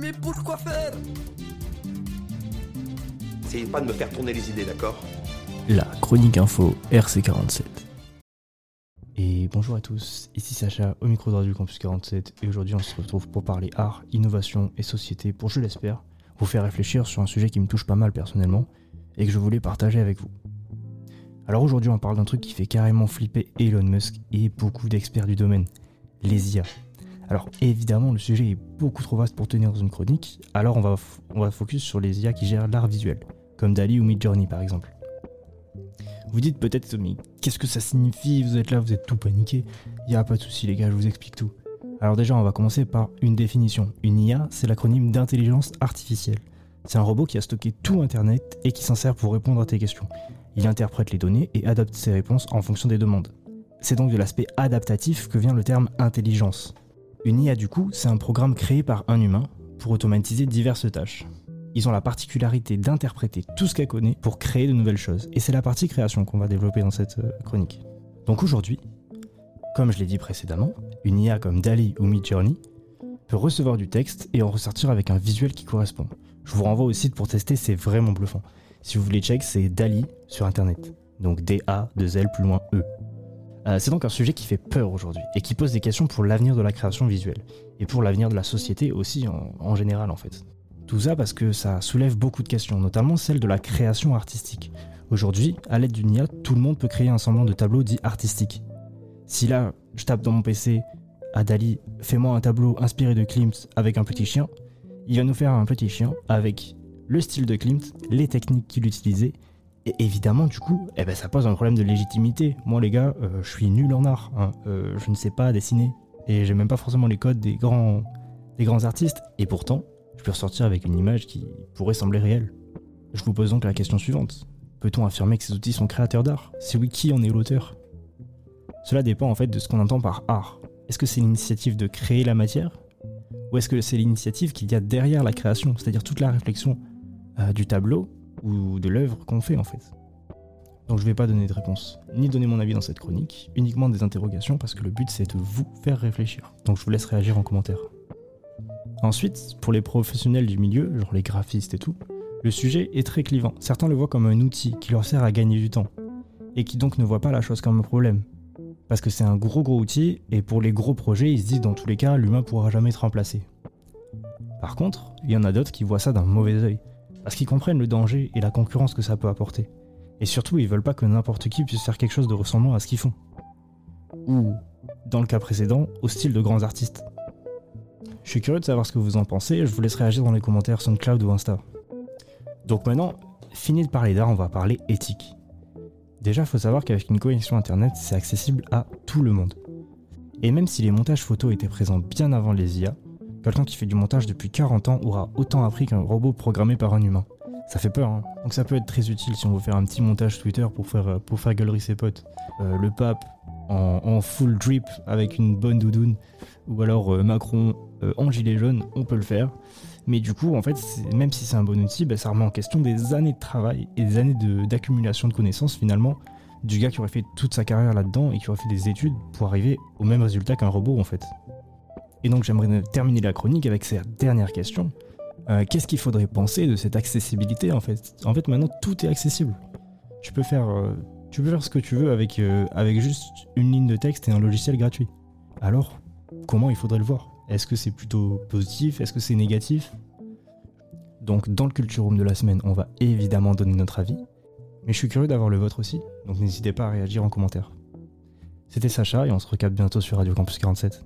Mais pourquoi faire? Essayez pas de me faire tourner les idées, d'accord? La chronique info RC47. Et bonjour à tous, ici Sacha au micro droit du campus 47 et aujourd'hui on se retrouve pour parler art, innovation et société pour, je l'espère, vous faire réfléchir sur un sujet qui me touche pas mal personnellement et que je voulais partager avec vous. Alors aujourd'hui on parle d'un truc qui fait carrément flipper Elon Musk et beaucoup d'experts du domaine, les IA. Alors évidemment le sujet est beaucoup trop vaste pour tenir dans une chronique, alors on va, on va focus sur les IA qui gèrent l'art visuel, comme Dali ou Midjourney par exemple. Vous dites peut-être, mais qu'est-ce que ça signifie? Vous êtes là, vous êtes tout paniqué. Il a pas de souci, les gars, je vous explique tout. Alors, déjà, on va commencer par une définition. Une IA, c'est l'acronyme d'intelligence artificielle. C'est un robot qui a stocké tout Internet et qui s'en sert pour répondre à tes questions. Il interprète les données et adapte ses réponses en fonction des demandes. C'est donc de l'aspect adaptatif que vient le terme intelligence. Une IA, du coup, c'est un programme créé par un humain pour automatiser diverses tâches ils ont la particularité d'interpréter tout ce qu'elle connaît pour créer de nouvelles choses. Et c'est la partie création qu'on va développer dans cette euh, chronique. Donc aujourd'hui, comme je l'ai dit précédemment, une IA comme DALI ou Midjourney peut recevoir du texte et en ressortir avec un visuel qui correspond. Je vous renvoie au site pour tester, c'est vraiment bluffant. Si vous voulez check, c'est DALI sur internet. Donc D-A-2-L plus loin E. Euh, c'est donc un sujet qui fait peur aujourd'hui et qui pose des questions pour l'avenir de la création visuelle et pour l'avenir de la société aussi en général en fait. Tout ça parce que ça soulève beaucoup de questions, notamment celle de la création artistique. Aujourd'hui, à l'aide d'une IA, tout le monde peut créer un semblant de tableau dit artistique. Si là, je tape dans mon PC à Dali, fais-moi un tableau inspiré de Klimt avec un petit chien, il va nous faire un petit chien avec le style de Klimt, les techniques qu'il utilisait, et évidemment, du coup, eh ben, ça pose un problème de légitimité. Moi, les gars, euh, je suis nul en art. Hein. Euh, je ne sais pas dessiner. Et j'ai même pas forcément les codes des grands, artistes. Et pourtant, je peux ressortir avec une image qui pourrait sembler réelle. Je vous pose donc la question suivante. Peut-on affirmer que ces outils sont créateurs d'art? Si oui, qui en est l'auteur? Cela dépend en fait de ce qu'on entend par art. Est-ce que c'est l'initiative de créer la matière? Ou est-ce que c'est l'initiative qu'il y a derrière la création, c'est-à-dire toute la réflexion euh, du tableau ou de l'œuvre qu'on fait en fait donc je ne vais pas donner de réponse, ni donner mon avis dans cette chronique, uniquement des interrogations parce que le but c'est de vous faire réfléchir. Donc je vous laisse réagir en commentaire. Ensuite, pour les professionnels du milieu, genre les graphistes et tout, le sujet est très clivant. Certains le voient comme un outil qui leur sert à gagner du temps, et qui donc ne voient pas la chose comme un problème. Parce que c'est un gros gros outil, et pour les gros projets, ils se disent dans tous les cas, l'humain pourra jamais être remplacé. Par contre, il y en a d'autres qui voient ça d'un mauvais œil, parce qu'ils comprennent le danger et la concurrence que ça peut apporter. Et surtout, ils veulent pas que n'importe qui puisse faire quelque chose de ressemblant à ce qu'ils font. Ou, dans le cas précédent, au style de grands artistes. Je suis curieux de savoir ce que vous en pensez, je vous laisse réagir dans les commentaires SoundCloud ou Insta. Donc maintenant, fini de parler d'art, on va parler éthique. Déjà, il faut savoir qu'avec une connexion internet, c'est accessible à tout le monde. Et même si les montages photos étaient présents bien avant les IA, quelqu'un qui fait du montage depuis 40 ans aura autant appris qu'un robot programmé par un humain. Ça fait peur, hein Donc ça peut être très utile si on veut faire un petit montage Twitter pour faire, pour faire ses potes. Euh, le pape en, full drip avec une bonne doudoune, ou alors euh, Macron euh, en gilet jaune, on peut le faire. Mais du coup, en fait, même si c'est un bon outil, bah, ça remet en question des années de travail et des années d'accumulation de, connaissances finalement du gars qui aurait fait toute sa carrière là-dedans et qui aurait fait des études pour arriver au même résultat qu'un robot en fait. Et donc j'aimerais terminer la chronique avec cette dernière question. Euh, qu'est-ce qu'il faudrait penser de cette accessibilité en fait? En fait maintenant tout est accessible. Tu peux faire, euh, tu peux faire ce que tu veux avec, avec juste une ligne de texte et un logiciel gratuit. Alors, comment il faudrait le voir? Est-ce que c'est plutôt positif? Est-ce que c'est négatif? Donc dans le Culture Room de la semaine, on va évidemment donner notre avis. Mais je suis curieux d'avoir le vôtre aussi, donc n'hésitez pas à réagir en commentaire. C'était Sacha et on se recapte bientôt sur Radio Campus 47.